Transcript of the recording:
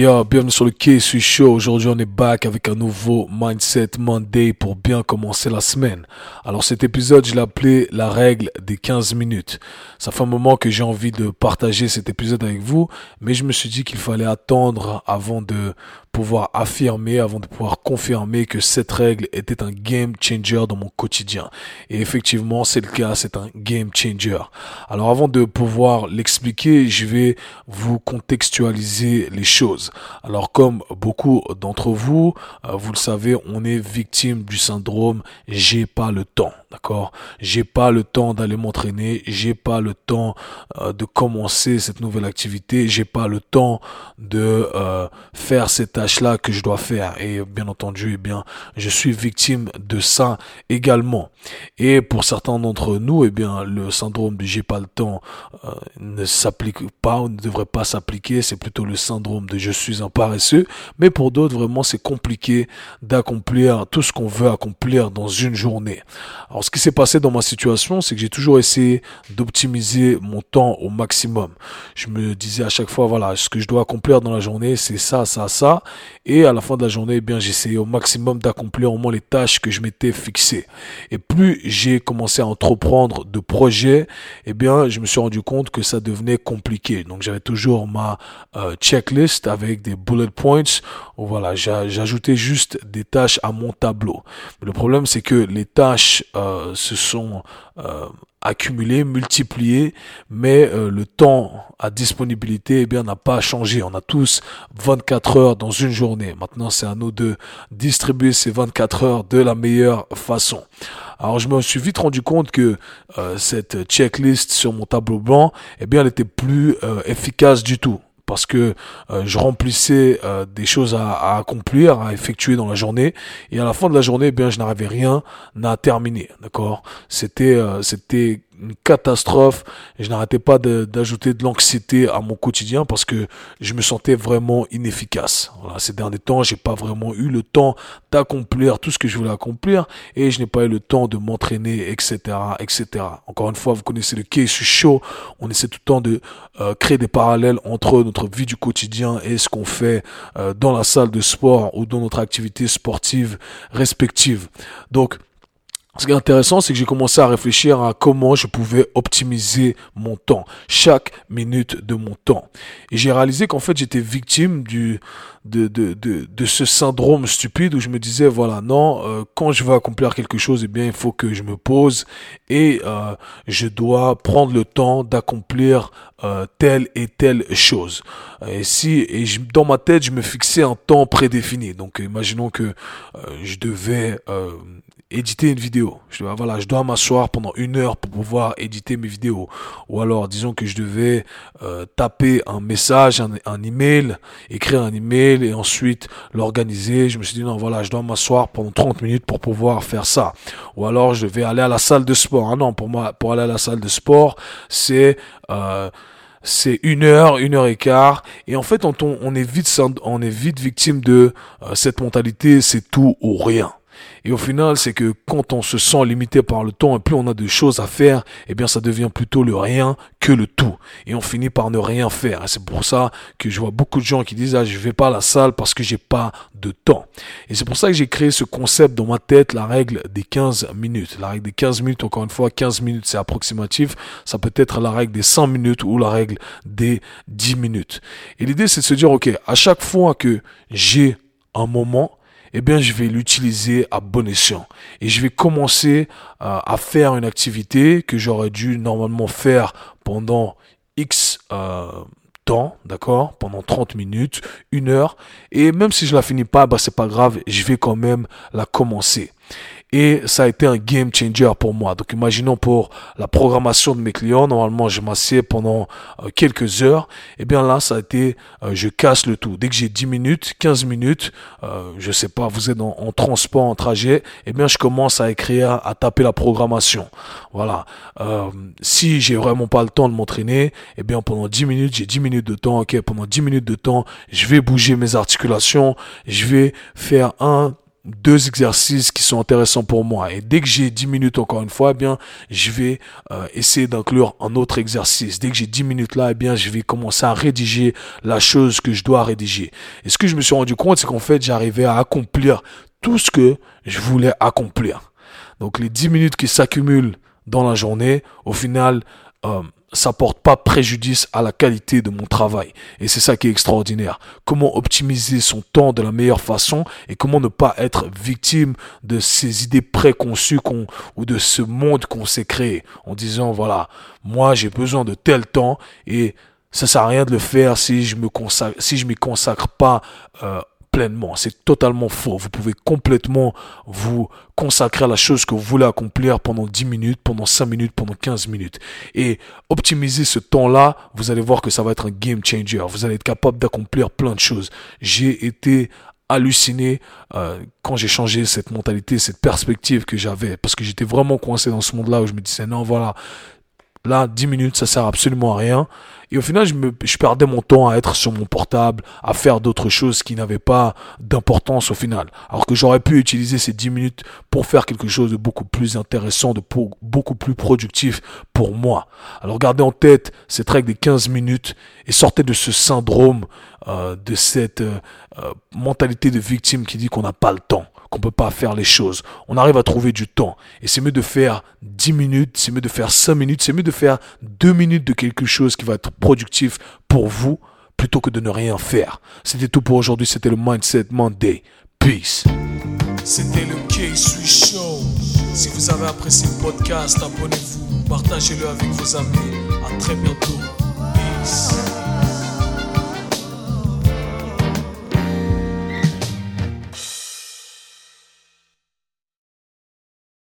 Yo, bienvenue sur le KSU Show. Aujourd'hui, on est back avec un nouveau Mindset Monday pour bien commencer la semaine. Alors, cet épisode, je l'ai appelé la règle des 15 minutes. Ça fait un moment que j'ai envie de partager cet épisode avec vous, mais je me suis dit qu'il fallait attendre avant de pouvoir affirmer, avant de pouvoir confirmer que cette règle était un game changer dans mon quotidien. Et effectivement, c'est le cas, c'est un game changer. Alors avant de pouvoir l'expliquer, je vais vous contextualiser les choses. Alors comme beaucoup d'entre vous, euh, vous le savez, on est victime du syndrome j'ai pas le temps. D'accord? J'ai pas le temps d'aller m'entraîner, j'ai pas le temps euh, de commencer cette nouvelle activité, j'ai pas le temps de euh, faire cette tâche-là que je dois faire. Et bien entendu, eh bien, je suis victime de ça également. Et pour certains d'entre nous, eh bien, le syndrome du j'ai pas le temps euh, ne s'applique pas ou ne devrait pas s'appliquer. C'est plutôt le syndrome de je suis un paresseux. Mais pour d'autres, vraiment, c'est compliqué d'accomplir tout ce qu'on veut accomplir dans une journée. Ce qui s'est passé dans ma situation, c'est que j'ai toujours essayé d'optimiser mon temps au maximum. Je me disais à chaque fois, voilà, ce que je dois accomplir dans la journée, c'est ça, ça, ça. Et à la fin de la journée, eh bien, j'essayais au maximum d'accomplir au moins les tâches que je m'étais fixées. Et plus j'ai commencé à entreprendre de projets, eh bien, je me suis rendu compte que ça devenait compliqué. Donc, j'avais toujours ma euh, checklist avec des bullet points. Voilà, j'ajoutais juste des tâches à mon tableau. Le problème, c'est que les tâches euh, euh, se sont euh, accumulés, multipliés, mais euh, le temps à disponibilité eh n'a pas changé. On a tous 24 heures dans une journée. Maintenant, c'est à nous de distribuer ces 24 heures de la meilleure façon. Alors je me suis vite rendu compte que cette checklist sur mon tableau blanc, eh bien, elle était plus efficace du tout parce que euh, je remplissais euh, des choses à, accomplir, à effectuer dans la journée, et à la fin de la journée, eh bien, je n'arrivais rien à terminer, d'accord? C'était, euh, c'était une catastrophe. Je n'arrêtais pas d'ajouter de, l'anxiété à mon quotidien parce que je me sentais vraiment inefficace. Voilà, ces derniers temps, j'ai pas vraiment eu le temps d'accomplir tout ce que je voulais accomplir et je n'ai pas eu le temps de m'entraîner, etc., etc. Encore une fois, vous connaissez le case show. On essaie tout le temps de euh, créer des parallèles entre notre vie du quotidien et ce qu'on fait euh, dans la salle de sport ou dans notre activité sportive respective. Donc, ce qui est intéressant, c'est que j'ai commencé à réfléchir à comment je pouvais optimiser mon temps, chaque minute de mon temps. Et j'ai réalisé qu'en fait, j'étais victime du, de, de, de, de, ce syndrome stupide où je me disais, voilà, non, euh, quand je veux accomplir quelque chose, eh bien, il faut que je me pose et euh, je dois prendre le temps d'accomplir euh, telle et telle chose. Et si, et dans ma tête, je me fixais un temps prédéfini. Donc, imaginons que je devais éditer une vidéo. Je dois, voilà, je dois m'asseoir pendant une heure pour pouvoir éditer mes vidéos. Ou alors, disons que je devais euh, taper un message, un, un, email, écrire un email et ensuite l'organiser. Je me suis dit non, voilà, je dois m'asseoir pendant 30 minutes pour pouvoir faire ça. Ou alors, je devais aller à la salle de sport. Ah non, pour moi, pour aller à la salle de sport, c'est euh, c'est une heure, une heure et quart. Et en fait, on, on est vite, on est vite victime de euh, cette mentalité, c'est tout ou rien. Et au final, c'est que quand on se sent limité par le temps et plus on a de choses à faire, eh bien, ça devient plutôt le rien que le tout. Et on finit par ne rien faire. Et c'est pour ça que je vois beaucoup de gens qui disent, ah, je vais pas à la salle parce que j'ai pas de temps. Et c'est pour ça que j'ai créé ce concept dans ma tête, la règle des 15 minutes. La règle des 15 minutes, encore une fois, 15 minutes, c'est approximatif. Ça peut être la règle des 100 minutes ou la règle des 10 minutes. Et l'idée, c'est de se dire, OK, à chaque fois que j'ai un moment, eh bien, je vais l'utiliser à bon escient. Et je vais commencer euh, à faire une activité que j'aurais dû normalement faire pendant X euh, temps, d'accord Pendant 30 minutes, une heure. Et même si je la finis pas, bah, c'est pas grave, je vais quand même la commencer et ça a été un game changer pour moi. Donc imaginons pour la programmation de mes clients, normalement je m'assieds pendant euh, quelques heures, et eh bien là ça a été euh, je casse le tout. Dès que j'ai 10 minutes, 15 minutes, euh, je sais pas, vous êtes en, transport, en trajet, et eh bien je commence à écrire, à taper la programmation. Voilà. Euh, si j'ai vraiment pas le temps de m'entraîner, et eh bien pendant 10 minutes, j'ai 10 minutes de temps, ok, pendant 10 minutes de temps, je vais bouger mes articulations, je vais faire un deux exercices qui sont intéressants pour moi. Et dès que j'ai 10 minutes, encore une fois, eh bien, je vais euh, essayer d'inclure un autre exercice. Dès que j'ai 10 minutes là, eh bien, je vais commencer à rédiger la chose que je dois rédiger. Et ce que je me suis rendu compte, c'est qu'en fait, j'arrivais à accomplir tout ce que je voulais accomplir. Donc, les 10 minutes qui s'accumulent dans la journée, au final, euh, ça porte pas préjudice à la qualité de mon travail. Et c'est ça qui est extraordinaire. Comment optimiser son temps de la meilleure façon et comment ne pas être victime de ces idées préconçues qu'on, ou de ce monde qu'on s'est créé en disant voilà, moi j'ai besoin de tel temps et ça sert à rien de le faire si je me consacre, si je m'y consacre pas euh, pleinement. C'est totalement faux. Vous pouvez complètement vous consacrer à la chose que vous voulez accomplir pendant 10 minutes, pendant 5 minutes, pendant 15 minutes. Et optimiser ce temps-là, vous allez voir que ça va être un game changer. Vous allez être capable d'accomplir plein de choses. J'ai été halluciné euh, quand j'ai changé cette mentalité, cette perspective que j'avais. Parce que j'étais vraiment coincé dans ce monde-là où je me disais, non, voilà, Là, 10 minutes, ça sert absolument à rien. Et au final, je, me, je perdais mon temps à être sur mon portable, à faire d'autres choses qui n'avaient pas d'importance au final. Alors que j'aurais pu utiliser ces 10 minutes pour faire quelque chose de beaucoup plus intéressant, de beaucoup plus productif pour moi. Alors gardez en tête cette règle des 15 minutes et sortez de ce syndrome, euh, de cette euh, euh, mentalité de victime qui dit qu'on n'a pas le temps qu'on peut pas faire les choses. On arrive à trouver du temps. Et c'est mieux de faire 10 minutes, c'est mieux de faire 5 minutes, c'est mieux de faire 2 minutes de quelque chose qui va être productif pour vous plutôt que de ne rien faire. C'était tout pour aujourd'hui. C'était le Mindset Monday. Peace. C'était le K-Sui Show. Si vous avez apprécié le podcast, abonnez-vous, partagez-le avec vos amis. À très bientôt. Peace.